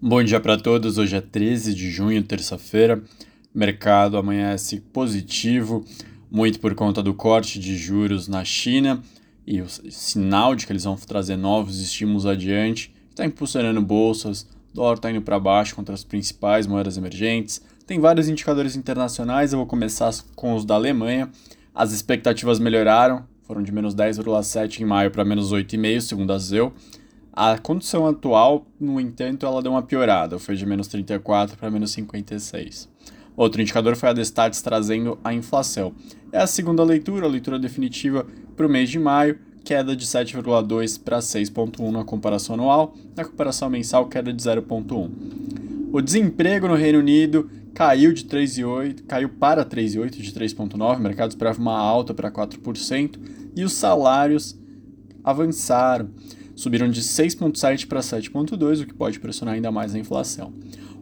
Bom dia para todos. Hoje é 13 de junho, terça-feira. Mercado amanhece positivo, muito por conta do corte de juros na China e o sinal de que eles vão trazer novos estímulos adiante. Está impulsionando bolsas, dólar está indo para baixo contra as principais moedas emergentes. Tem vários indicadores internacionais. Eu vou começar com os da Alemanha. As expectativas melhoraram, foram de menos 10,7 em maio para menos 8,5, segundo a ZEU. A condição atual, no entanto, ela deu uma piorada, foi de menos 34 para menos 56. Outro indicador foi a Destats trazendo a inflação. É a segunda leitura, a leitura definitiva para o mês de maio, queda de 7,2 para 6,1 na comparação anual, na comparação mensal, queda de 0,1. O desemprego no Reino Unido caiu de 3,8, caiu para 3,8 de 3,9, o mercado esperava uma alta para 4%, e os salários avançaram subiram de 6,7 para 7,2, o que pode pressionar ainda mais a inflação.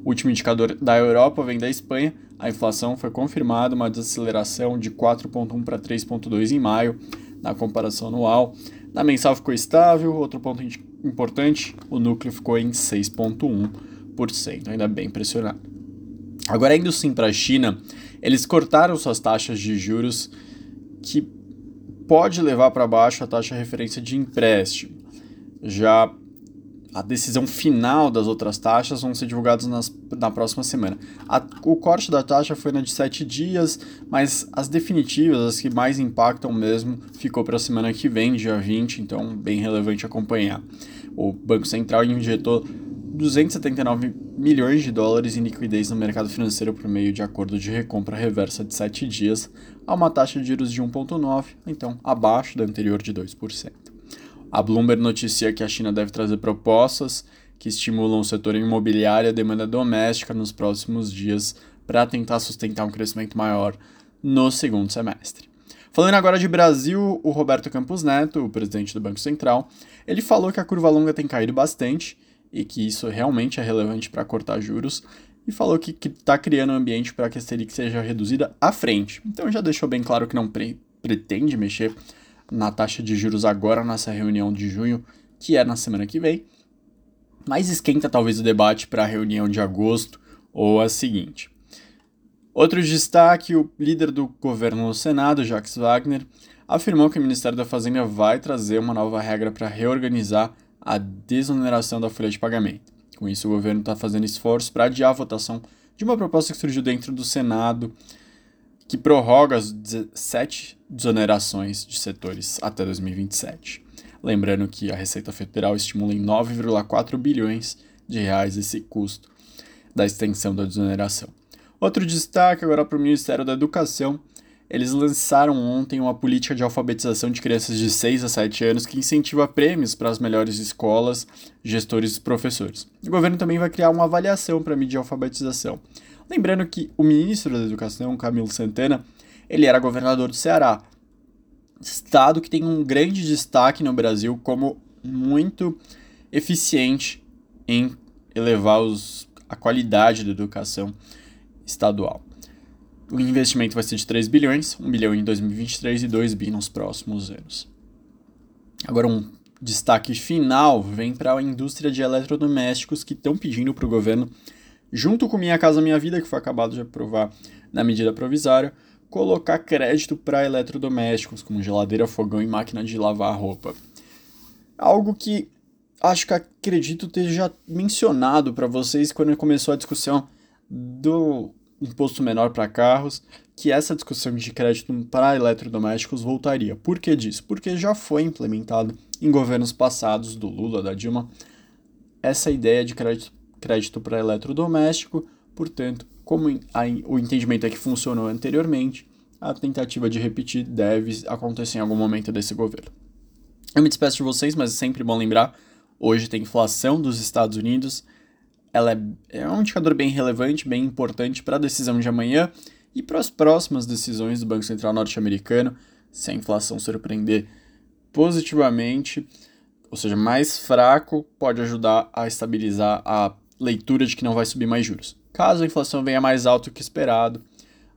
O último indicador da Europa vem da Espanha. A inflação foi confirmada, uma desaceleração de 4,1 para 3,2 em maio, na comparação anual. Na mensal ficou estável, outro ponto importante, o núcleo ficou em 6,1%, ainda bem pressionado. Agora, indo sim para a China, eles cortaram suas taxas de juros, que pode levar para baixo a taxa de referência de empréstimo. Já a decisão final das outras taxas vão ser divulgadas nas, na próxima semana. A, o corte da taxa foi na de 7 dias, mas as definitivas, as que mais impactam mesmo, ficou para a semana que vem, dia 20, então bem relevante acompanhar. O Banco Central injetou 279 milhões de dólares em liquidez no mercado financeiro por meio de acordo de recompra reversa de 7 dias, a uma taxa de juros de 1,9, então abaixo da anterior de 2%. A Bloomberg noticia que a China deve trazer propostas que estimulam o setor imobiliário e a demanda doméstica nos próximos dias para tentar sustentar um crescimento maior no segundo semestre. Falando agora de Brasil, o Roberto Campos Neto, o presidente do Banco Central, ele falou que a curva longa tem caído bastante e que isso realmente é relevante para cortar juros e falou que está criando um ambiente para que a Selic seja reduzida à frente. Então já deixou bem claro que não pre pretende mexer na taxa de juros agora nessa reunião de junho, que é na semana que vem. Mas esquenta talvez o debate para a reunião de agosto ou a seguinte. Outro destaque: o líder do governo no Senado, Jacques Wagner, afirmou que o Ministério da Fazenda vai trazer uma nova regra para reorganizar a desoneração da folha de pagamento. Com isso, o governo está fazendo esforços para adiar a votação de uma proposta que surgiu dentro do Senado que prorroga as 17 desonerações de setores até 2027. Lembrando que a Receita Federal estimula em 9,4 bilhões de reais esse custo da extensão da desoneração. Outro destaque agora para o Ministério da Educação. Eles lançaram ontem uma política de alfabetização de crianças de 6 a 7 anos que incentiva prêmios para as melhores escolas, gestores e professores. O governo também vai criar uma avaliação para medir a alfabetização. Lembrando que o ministro da Educação, Camilo Santana, ele era governador do Ceará, estado que tem um grande destaque no Brasil como muito eficiente em elevar os, a qualidade da educação estadual. O investimento vai ser de 3 bilhões, 1 bilhão em 2023 e 2 bi nos próximos anos. Agora, um destaque final vem para a indústria de eletrodomésticos que estão pedindo para o governo junto com Minha Casa Minha Vida, que foi acabado de aprovar na medida provisória, colocar crédito para eletrodomésticos, como geladeira, fogão e máquina de lavar roupa. Algo que acho que acredito ter já mencionado para vocês quando começou a discussão do imposto menor para carros, que essa discussão de crédito para eletrodomésticos voltaria. Por que disso? Porque já foi implementado em governos passados do Lula, da Dilma, essa ideia de crédito crédito para eletrodoméstico, portanto, como o entendimento é que funcionou anteriormente, a tentativa de repetir deve acontecer em algum momento desse governo. Eu me despeço de vocês, mas é sempre bom lembrar: hoje tem inflação dos Estados Unidos, ela é, é um indicador bem relevante, bem importante para a decisão de amanhã e para as próximas decisões do Banco Central norte-americano, se a inflação surpreender positivamente, ou seja, mais fraco, pode ajudar a estabilizar a leitura de que não vai subir mais juros. Caso a inflação venha mais alta do que esperado,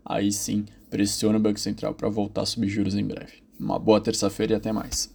aí sim pressiona o Banco Central para voltar a subir juros em breve. Uma boa terça-feira e até mais.